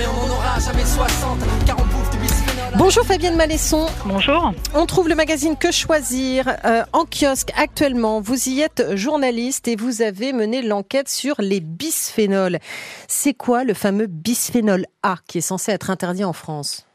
mais on n'en aura jamais 60 car on bouffe du bisphénol. Bonjour Fabienne Malesson. Bonjour. On trouve le magazine Que choisir euh, en kiosque actuellement. Vous y êtes journaliste et vous avez mené l'enquête sur les bisphénols. C'est quoi le fameux bisphénol A qui est censé être interdit en France?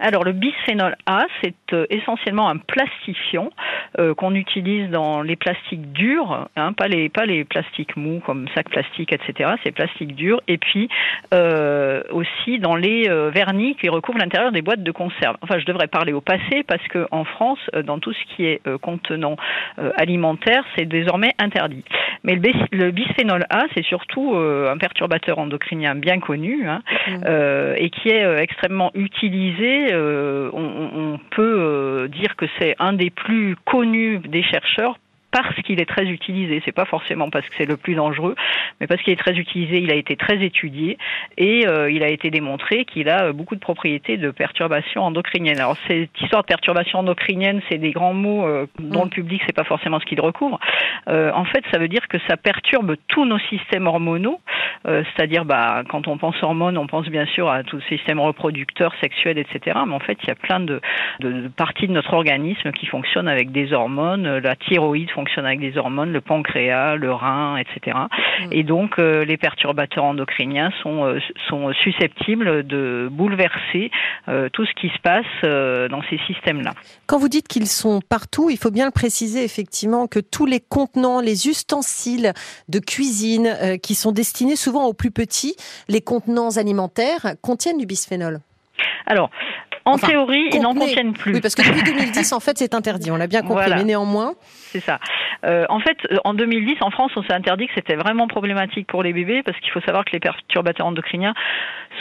Alors le bisphénol A, c'est euh, essentiellement un plastifiant euh, qu'on utilise dans les plastiques durs, hein, pas les pas les plastiques mous comme sac plastique, etc. C'est plastique dur. Et puis euh, aussi dans les euh, vernis qui recouvrent l'intérieur des boîtes de conserve. Enfin, je devrais parler au passé parce que en France, dans tout ce qui est contenant alimentaire, c'est désormais interdit. Mais le, le bisphénol A, c'est surtout un perturbateur endocrinien bien connu hein, mmh. et qui est extrêmement utilisé euh, on, peut euh, dire que c'est un des plus connus des chercheurs parce qu'il est très utilisé. C'est pas forcément parce que c'est le plus dangereux, mais parce qu'il est très utilisé, il a été très étudié et euh, il a été démontré qu'il a euh, beaucoup de propriétés de perturbation endocrinienne. Alors cette histoire de perturbation endocrinienne, c'est des grands mots euh, dont le mm. public sait pas forcément ce qu'il recouvre. en fait, ça veut dire que ça perturbe tous nos systèmes hormonaux, c'est-à-dire bah quand on pense hormones, on pense bien sûr à tout le système reproducteur, sexuel, etc. Mais en fait, il y a plein de, de, parties de notre organisme qui fonctionnent avec des hormones. La thyroïde fonctionne avec des hormones, le pancréas, le rein, etc. Mm. Et donc euh, les perturbateurs endocriniens sont, euh, sont susceptibles de bouleverser euh, tout ce qui se passe dans ces systèmes-là. Quand vous dites qu'ils sont partout, il faut bien le préciser effectivement que tous les contenants, les ustensiles de cuisine qui sont destinés souvent aux plus petits, les contenants alimentaires, contiennent du bisphénol. Alors, en théorie, ils n'en contiennent plus. Oui, parce que depuis 2010, en fait, c'est interdit. On l'a bien compris, mais néanmoins. C'est ça. Euh, en fait, euh, en 2010, en France, on s'est interdit que c'était vraiment problématique pour les bébés parce qu'il faut savoir que les perturbateurs endocriniens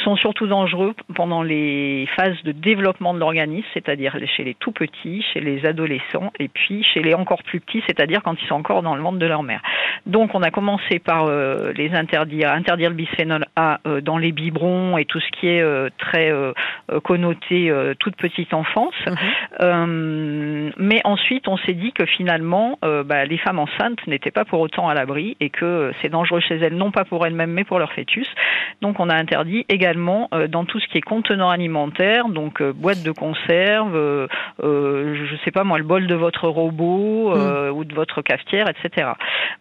sont surtout dangereux pendant les phases de développement de l'organisme, c'est-à-dire chez les tout petits, chez les adolescents et puis chez les encore plus petits, c'est-à-dire quand ils sont encore dans le ventre de leur mère. Donc, on a commencé par euh, les interdire, interdire le bisphénol A dans les biberons et tout ce qui est très connoté euh, toute petite enfance. Mhm. Euh, mais ensuite, on s'est dit que finalement, euh, bah, les femmes enceintes n'étaient pas pour autant à l'abri et que c'est dangereux chez elles, non pas pour elles-mêmes, mais pour leur fêtus. Donc, on a interdit également dans tout ce qui est contenant alimentaire, donc boîte de conserve, je sais pas moi, le bol de votre robot mhm. ou de votre cafetière, etc.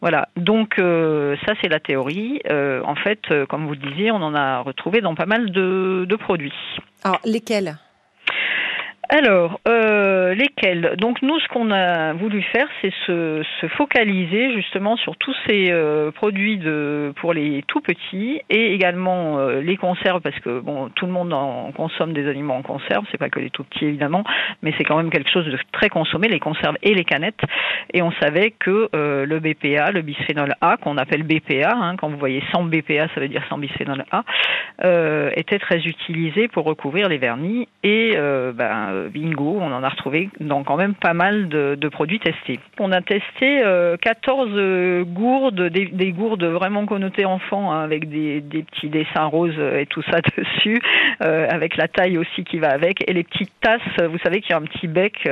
Voilà. Donc, ça, c'est la théorie. en fait, comme vous le disiez, on en a retrouvé dans pas mal de, de produits. Alors, lesquels? Alors, euh, lesquels? Donc nous, ce qu'on a voulu faire, c'est se, se, focaliser justement sur tous ces euh, produits de pour les tout petits et également euh, les conserves, parce que bon, tout le monde en consomme des aliments en conserve, c'est pas que les tout petits évidemment, mais c'est quand même quelque chose de très consommé, les conserves et les canettes. Et on savait que euh, le BPA, le bisphénol A, qu'on appelle BPA, hein, quand vous voyez sans BPA, ça veut dire sans bisphénol A, était très utilisé pour recouvrir les vernis et ben bingo, on en a retrouvé dans quand même pas mal de, produits testés. On a testé 14 euh, euh, gourdes, des, gourdes vraiment connotées enfants, hein, avec des, petits dessins roses et tout ça dessus, euh, avec la taille aussi qui va avec, et les petites tasses, vous savez qu'il y a un petit bec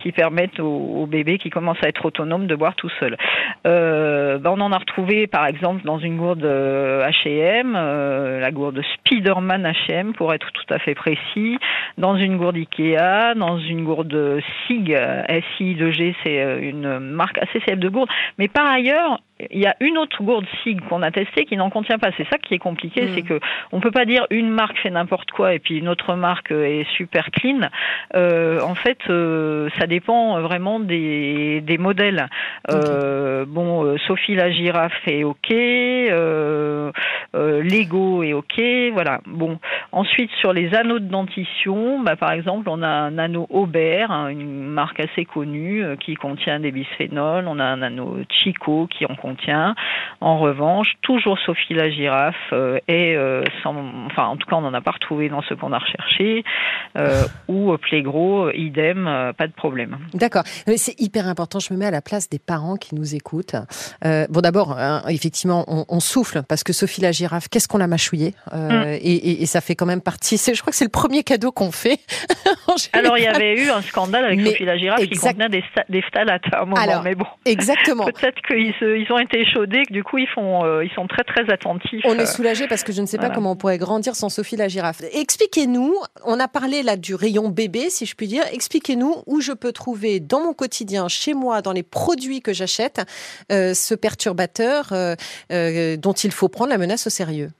qui permettent aux, bébés qui commencent à être autonomes de boire tout seul. Ben, on en a retrouvé par exemple dans une gourde H&M, la gourde Spiderman H&M pour être tout à fait précis, dans une gourde Ikea, dans une gourde SIG, SI2G, c'est euh, une marque assez célèbre de gourde. Mais par ailleurs, il y a une autre gourde SIG qu'on a testée qui n'en contient pas. C'est ça qui est compliqué, mm. c'est que on peut pas dire une marque fait n'importe quoi et puis une autre marque est super clean. Euh, en fait, euh, ça dépend vraiment des, des modèles. Euh, bon, Sophie la girafe est ok, Lego est ok, voilà. Bon, ensuite sur les anneaux de dentition, bah, par exemple, on a un anneau Aubert, hein, une marque assez connue qui contient des bisphénols. On a un anneau Chico qui en contient en revanche, toujours Sophie la girafe euh, et euh, sans, enfin en tout cas on n'en a pas retrouvé dans ce qu'on a recherché euh, ou Plégro, idem, pas de problème. D'accord, c'est hyper important. Je me mets à la place des parents qui nous écoutent. bon d'abord, hein, effectivement, on, souffle parce que Sophie la girafe, qu'est-ce qu'on l'a mâchouillé mm. et, ça fait quand même partie. Je crois que c'est le premier cadeau qu'on fait. Alors, il y avait eu un scandale avec Sophie la girafe qui contenait des, des phtalates à un moment. Alors, mais bon, exactement. Peut-être qu'ils ils ont été chaudés, que du coup, ils, font, euh, ils sont très, très attentifs. On est soulagé parce que je ne sais pas comment on pourrait grandir sans Sophie la girafe. Expliquez-nous, on a parlé là du rayon bébé, si je puis dire. Expliquez-nous où je peux trouver dans mon quotidien, chez moi, dans les produits que j'achète, euh, ce perturbateur euh, dont il faut prendre la menace au sérieux.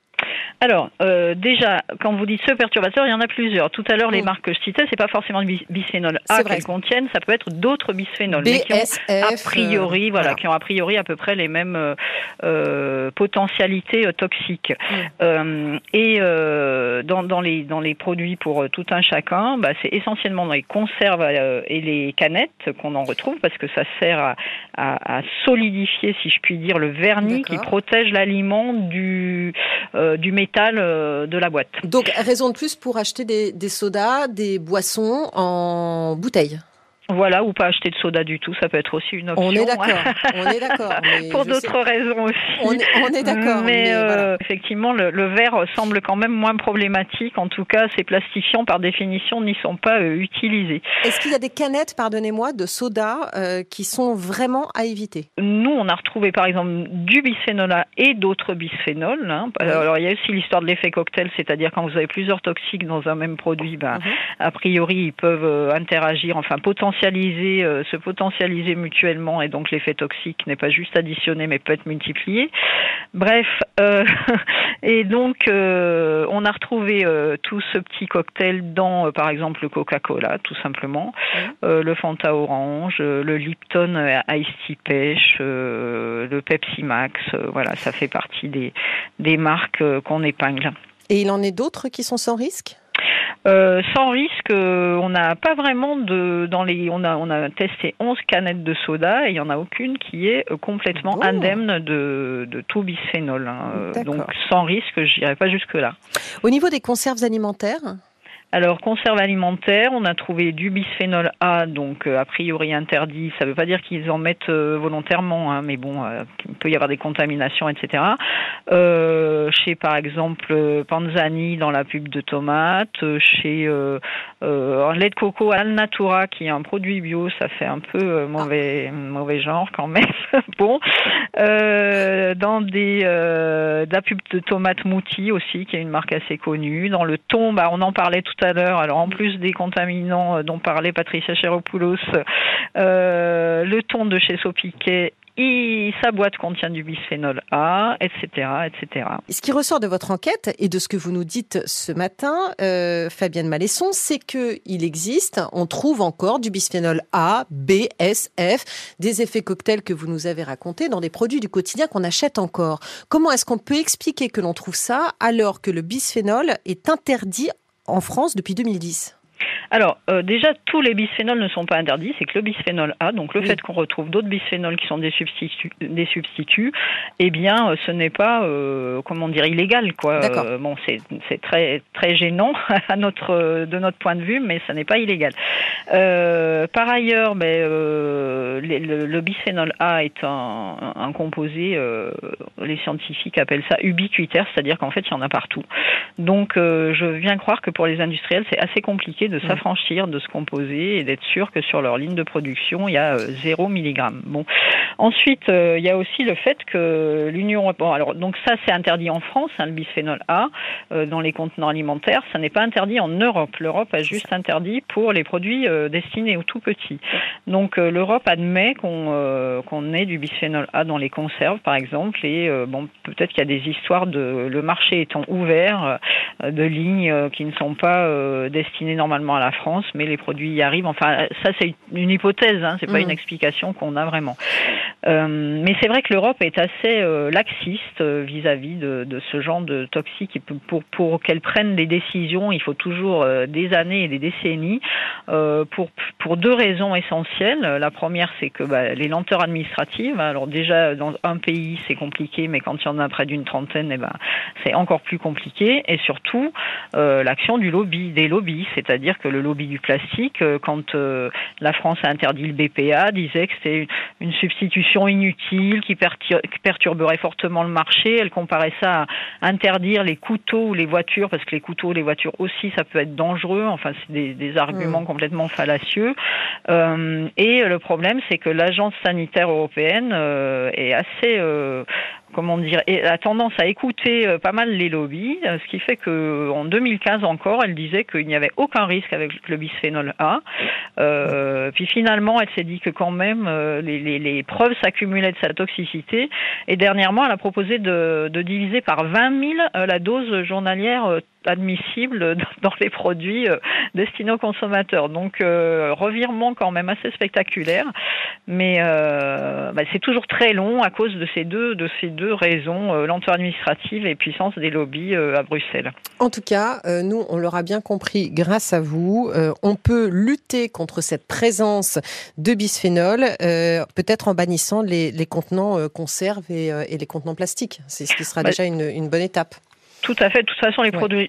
Alors, euh, déjà, quand vous dites ce perturbateur, il y en a plusieurs. Tout à l'heure, les mm. marques que je citais, c'est pas forcément du bisphénol A qu'elles contiennent, ça peut être d'autres bisphénols, mais qui ont a priori, euh, voilà, qui ont a priori à peu près les mêmes euh, potentialités toxiques. Mm. et dans, dans, les dans les produits pour tout un chacun, bah, c'est essentiellement dans les conserves et les canettes qu'on en retrouve parce que ça sert à, à, à solidifier, si je puis dire, le vernis qui protège l'aliment du du métal euh. Donc, raison de plus pour acheter des sodas, des boissons en bouteille voilà, ou pas acheter de soda du tout, ça peut être aussi une option. On est d'accord. on est d'accord. Pour d'autres raisons aussi. On est, d'accord. Mais, euh, effectivement, le, verre semble quand même moins problématique. En tout cas, ces plastifiants, par définition, n'y sont pas euh, utilisés. Est-ce qu'il y a des canettes, pardonnez-moi, de soda euh, qui sont vraiment à éviter? Nous, on a retrouvé par exemple du bisphénol A et d'autres bisphénols. Hein. Alors, il y a aussi l'histoire de l'effet cocktail, c'est-à-dire quand vous avez plusieurs toxiques dans un même produit, ben, mhm. a priori, ils peuvent interagir, enfin potentiellement euh, se potentialiser mutuellement et donc l'effet toxique n'est pas juste additionné mais peut être multiplié. Bref, euh, et donc euh, on a retrouvé tout ce petit cocktail dans par exemple le Coca-Cola tout simplement, le Fanta Orange, le Lipton Ice Tea Pêche, le Pepsi Max, voilà, ça fait partie des, des marques qu'on épingle. Et il en est d'autres qui sont sans risque? Euh, sans risque, euh, on n'a pas vraiment de dans les on a on a testé 11 canettes de soda et il y en a aucune qui est euh, complètement indemne de, de tout bisphénol. Hein. Donc sans risque, je n'irai pas jusque là. Au niveau des conserves alimentaires alors, conserve alimentaire, on a trouvé du bisphénol A, donc euh, a priori interdit. Ça ne veut pas dire qu'ils en mettent euh, volontairement, hein, mais bon, euh, il peut y avoir des contaminations, etc. chez, par exemple, Panzani dans la pub de tomates, chez lait de coco Al Natura, qui est un produit bio, ça fait un peu mauvais, mauvais genre quand même. bon, dans des, la pub de tomates Mouti aussi, qui est une marque assez connue. Dans le thon, bah, on en parlait tout Alors en plus des contaminants euh, dont parlait Patricia Cheropoulos, euh, le thon de chez Sopiquet et sa boîte contient du bisphénol A, etc., etc. Ce qui ressort de votre enquête et de ce que vous nous dites ce matin, euh, Fabienne Malesson, c'est que il existe, on trouve encore du bisphénol A, B, S, F, des effets cocktails que vous nous avez racontés dans des produits du quotidien qu'on achète encore. Comment est-ce qu'on peut expliquer que l'on trouve ça alors que le bisphénol est interdit en France depuis 2010 alors, euh, déjà, tous les bisphénols ne sont pas interdits, c'est que le bisphénol A, donc le fait qu'on retrouve d'autres bisphénols qui sont des substituts, des substituts eh bien, euh, ce n'est pas, euh, comment dire, illégal, quoi. bon, c'est très, très gênant à notre, de notre point de vue, mais ce n'est pas illégal. par ailleurs, ben, le, bisphénol A est un, un composé, les scientifiques appellent ça ubiquitaire, c'est-à-dire qu'en fait, il y en a partout. Donc, je viens croire que pour les industriels, c'est assez compliqué de s'affranchir s'affranchir de ce composé et d'être sûr que sur leur ligne de production, il y a 0 euh, mg. Bon. Ensuite, euh, il y a aussi le fait que l'Union européenne, alors donc ça c'est interdit en France, hein, le bisphénol A, euh, dans les contenants alimentaires, ça n'est pas interdit en Europe. L'Europe a juste interdit pour les produits destinés aux tout petits. Donc l'Europe admet qu'on qu'on ait du bisphénol A dans les conserves, par exemple, et bon, peut-être qu'il y a des histoires de le marché étant ouvert, de lignes qui ne sont pas destinées normalement à la France, mais les produits y arrivent. Enfin, ça c'est une hypothèse, hein, c'est pas mm. une explication qu'on a vraiment. Euh, mais c'est vrai que l'Europe est assez euh, laxiste euh, vis-à-vis de, de, ce genre de toxiques. Pour, pour qu'elle prenne des décisions, il faut toujours des années et des décennies pour, pour deux raisons essentielles. La première, c'est que bah, les lenteurs administratives. Alors déjà, dans un pays, c'est compliqué, mais quand il y en a près d'une trentaine, eh ben, c'est encore plus compliqué. Et surtout, l'action du lobby, des lobbies, c'est-à-dire que le lobby du plastique, quand la France a interdit le BPA, disait que c'était une substitution pollution inutile qui, perturberait fortement le marché. Elle comparait ça à interdire les couteaux ou les voitures, parce que les couteaux, les voitures aussi, ça peut être dangereux. Enfin, c'est des, arguments mmh. complètement fallacieux. Euh, et le problème, c'est que l'agence sanitaire européenne euh, est assez comment dire, a tendance à écouter euh, pas mal les lobbies, euh, ce qui fait que en 2015 encore, elle disait qu'il n'y avait aucun risque avec le bisphénol A. Euh, puis finalement, elle s'est dit que quand même les, preuves s'accumulaient de sa toxicité. Et dernièrement, elle a proposé de, de diviser par 20 000 la dose journalière admissible dans les produits euh, destinés aux consommateurs. Donc euh, revirement quand même assez spectaculaire, mais euh, bah, c'est toujours très long à cause de ces deux de ces deux raisons lenteur administrative et puissance des lobbies à Bruxelles. En tout cas, nous on l'aura bien compris grâce à vous, on peut lutter contre cette présence de bisphénol, peut-être en bannissant les, contenants conserves et, les contenants plastiques. C'est ce qui sera bah, déjà une bonne étape. Tout à fait. De toute façon, les produits,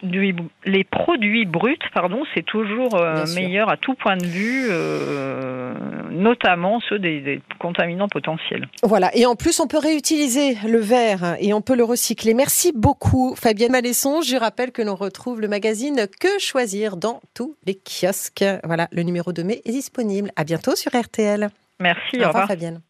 les produits bruts, pardon, c'est toujours euh, meilleur à tout point de vue, euh, notamment ceux des, contaminants potentiels. Voilà. Et en plus, on peut réutiliser le verre et on peut le recycler. Merci beaucoup, Fabienne Malesson. Je rappelle que l'on retrouve le magazine Que choisir dans tous les kiosques. Voilà, le numéro de mai est disponible. À bientôt sur RTL. Merci. Au, revoir, Fabienne.